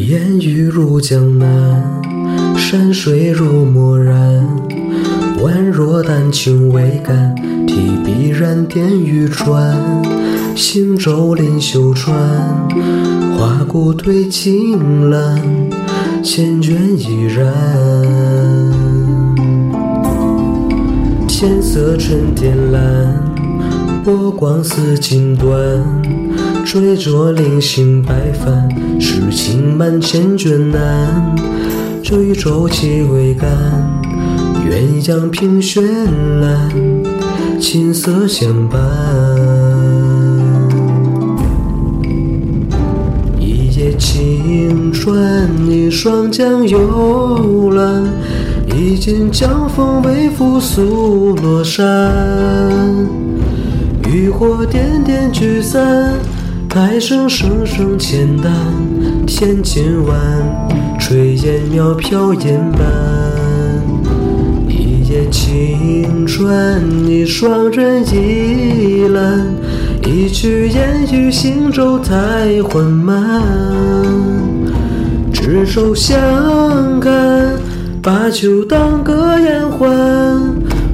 烟雨入江南，山水如墨染。宛若丹青未干，提笔染点欲穿。行舟临秀川，花骨推清澜，缱绻怡然。浅色沉靛蓝，波光似锦缎。追着零星白帆，诗情满千卷难。追舟气未干，鸳鸯凭绚烂，琴瑟相伴。一叶轻船，一双桨悠懒。一剑江风微拂素罗衫，渔火点点聚散，台声声声浅淡。天尽晚，炊烟袅飘烟斑。一叶轻船，一双人倚栏。一曲烟雨行舟太缓慢，执手相看。把酒当歌言欢，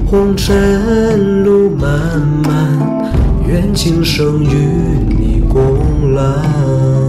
红尘路漫漫，愿今生与了。